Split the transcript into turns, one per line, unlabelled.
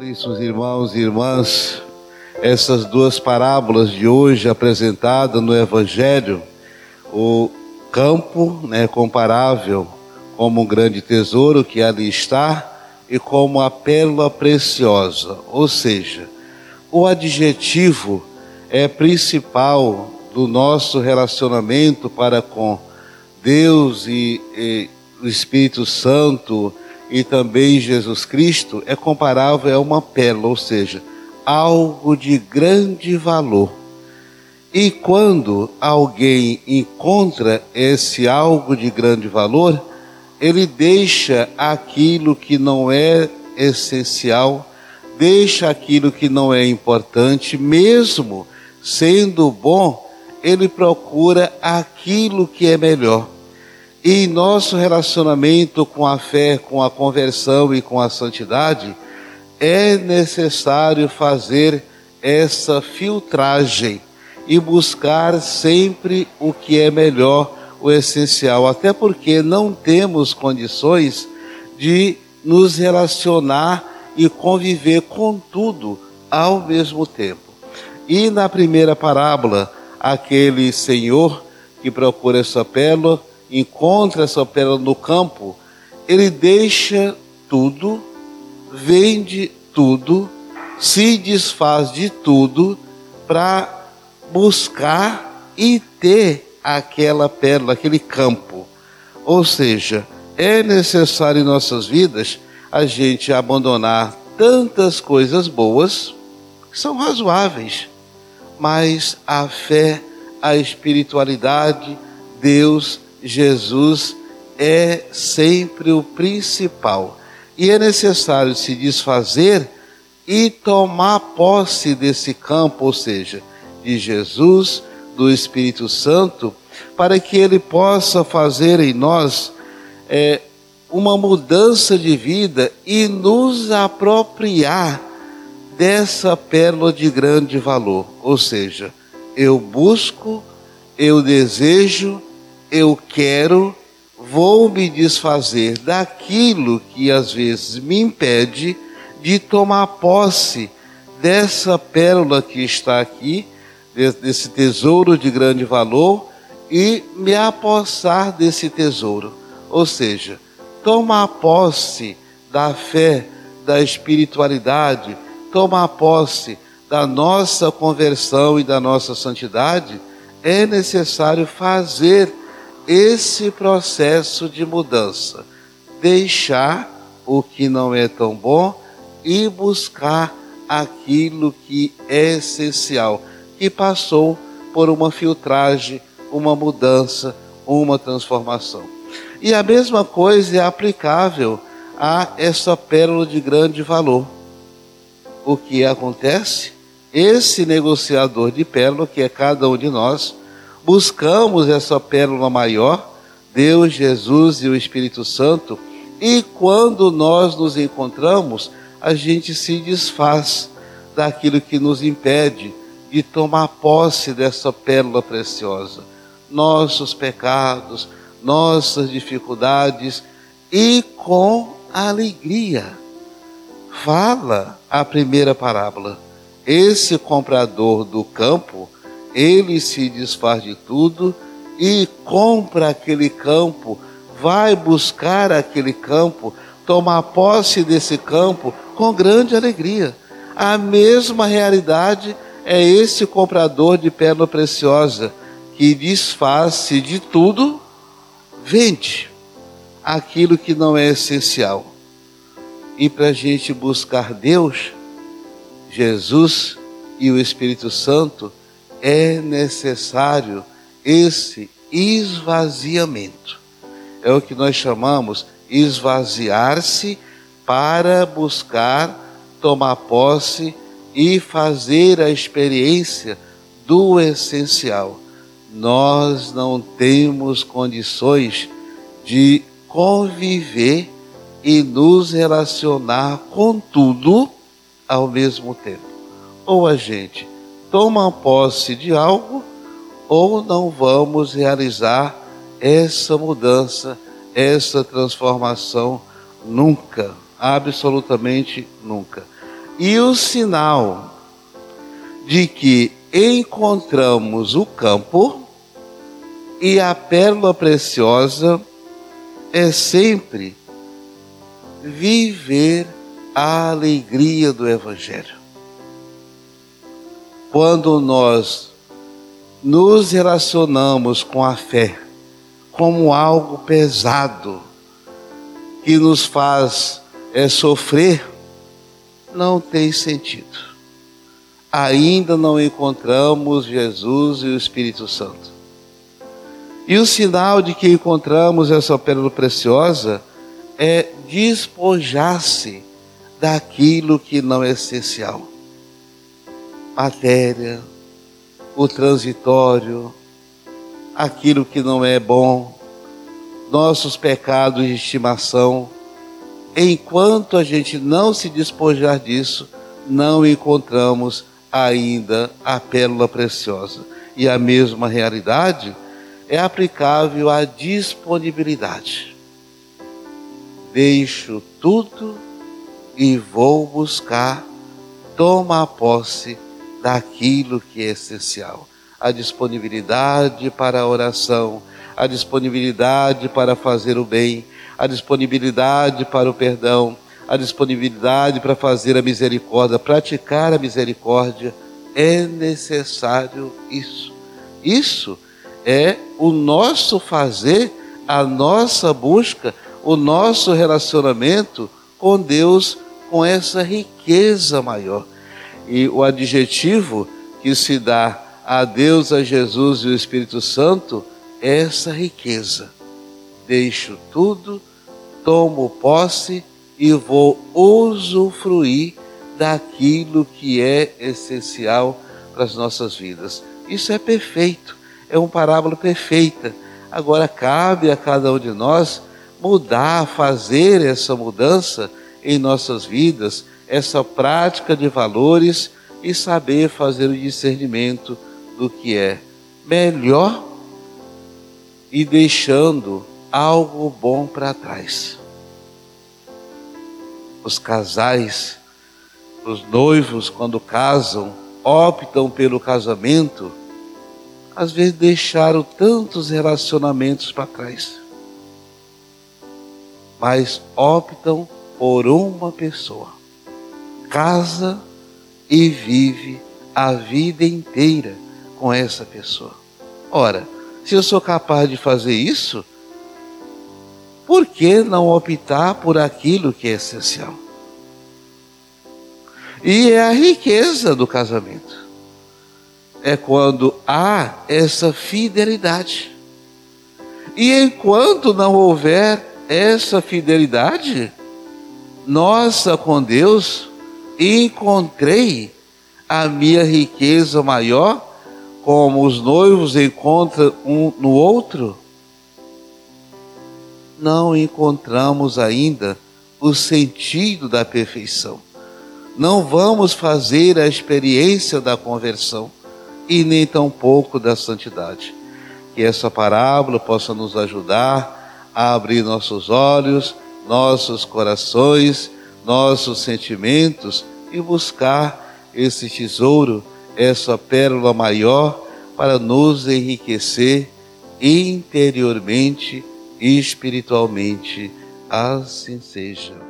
Caríssimos irmãos e irmãs, essas duas parábolas de hoje apresentadas no Evangelho, o campo né, comparável como um grande tesouro que ali está e como a pérola preciosa, ou seja, o adjetivo é principal do nosso relacionamento para com Deus e, e o Espírito Santo e também Jesus Cristo é comparável a uma pérola, ou seja, algo de grande valor. E quando alguém encontra esse algo de grande valor, ele deixa aquilo que não é essencial, deixa aquilo que não é importante, mesmo sendo bom, ele procura aquilo que é melhor. E nosso relacionamento com a fé, com a conversão e com a santidade, é necessário fazer essa filtragem e buscar sempre o que é melhor, o essencial, até porque não temos condições de nos relacionar e conviver com tudo ao mesmo tempo. E na primeira parábola, aquele senhor que procura essa pérola encontra essa pérola no campo, ele deixa tudo, vende tudo, se desfaz de tudo para buscar e ter aquela pérola, aquele campo. Ou seja, é necessário em nossas vidas a gente abandonar tantas coisas boas que são razoáveis, mas a fé, a espiritualidade, Deus Jesus é sempre o principal. E é necessário se desfazer e tomar posse desse campo, ou seja, de Jesus, do Espírito Santo, para que ele possa fazer em nós é, uma mudança de vida e nos apropriar dessa pérola de grande valor. Ou seja, eu busco, eu desejo, eu quero, vou me desfazer daquilo que às vezes me impede de tomar posse dessa pérola que está aqui, desse tesouro de grande valor, e me apossar desse tesouro. Ou seja, tomar posse da fé, da espiritualidade, tomar posse da nossa conversão e da nossa santidade, é necessário fazer esse processo de mudança. Deixar o que não é tão bom e buscar aquilo que é essencial, que passou por uma filtragem, uma mudança, uma transformação. E a mesma coisa é aplicável a essa pérola de grande valor. O que acontece? Esse negociador de pérola, que é cada um de nós, buscamos essa pérola maior, Deus, Jesus e o Espírito Santo, e quando nós nos encontramos, a gente se desfaz daquilo que nos impede de tomar posse dessa pérola preciosa. Nossos pecados, nossas dificuldades e com alegria. Fala a primeira parábola. Esse comprador do campo ele se desfaz de tudo e compra aquele campo, vai buscar aquele campo, tomar posse desse campo com grande alegria. A mesma realidade é esse comprador de pérola preciosa que desfaz-se de tudo, vende aquilo que não é essencial. E para a gente buscar Deus, Jesus e o Espírito Santo, é necessário esse esvaziamento. É o que nós chamamos esvaziar-se para buscar tomar posse e fazer a experiência do essencial. Nós não temos condições de conviver e nos relacionar com tudo ao mesmo tempo. Ou a gente tomam posse de algo ou não vamos realizar essa mudança, essa transformação nunca, absolutamente nunca. E o sinal de que encontramos o campo e a pérola preciosa é sempre viver a alegria do Evangelho. Quando nós nos relacionamos com a fé como algo pesado que nos faz é, sofrer, não tem sentido. Ainda não encontramos Jesus e o Espírito Santo. E o sinal de que encontramos essa pérola preciosa é despojar-se daquilo que não é essencial. Matéria, o transitório, aquilo que não é bom, nossos pecados de estimação. Enquanto a gente não se despojar disso, não encontramos ainda a pérola preciosa. E a mesma realidade é aplicável à disponibilidade. Deixo tudo e vou buscar tomar posse daquilo que é essencial. A disponibilidade para a oração, a disponibilidade para fazer o bem, a disponibilidade para o perdão, a disponibilidade para fazer a misericórdia, praticar a misericórdia, é necessário isso. Isso é o nosso fazer, a nossa busca, o nosso relacionamento com Deus com essa riqueza maior. E o adjetivo que se dá a Deus, a Jesus e o Espírito Santo é essa riqueza. Deixo tudo, tomo posse e vou usufruir daquilo que é essencial para as nossas vidas. Isso é perfeito, é uma parábola perfeita. Agora cabe a cada um de nós mudar, fazer essa mudança em nossas vidas essa prática de valores e saber fazer o discernimento do que é melhor e deixando algo bom para trás. Os casais, os noivos, quando casam, optam pelo casamento, às vezes deixaram tantos relacionamentos para trás, mas optam por uma pessoa. Casa e vive a vida inteira com essa pessoa. Ora, se eu sou capaz de fazer isso, por que não optar por aquilo que é essencial? E é a riqueza do casamento. É quando há essa fidelidade. E enquanto não houver essa fidelidade, nossa com Deus, encontrei a minha riqueza maior, como os noivos encontram um no outro? Não encontramos ainda o sentido da perfeição. Não vamos fazer a experiência da conversão e nem tampouco da santidade. Que essa parábola possa nos ajudar a abrir nossos olhos nossos corações, nossos sentimentos e buscar esse tesouro, essa pérola maior para nos enriquecer interiormente e espiritualmente. Assim seja.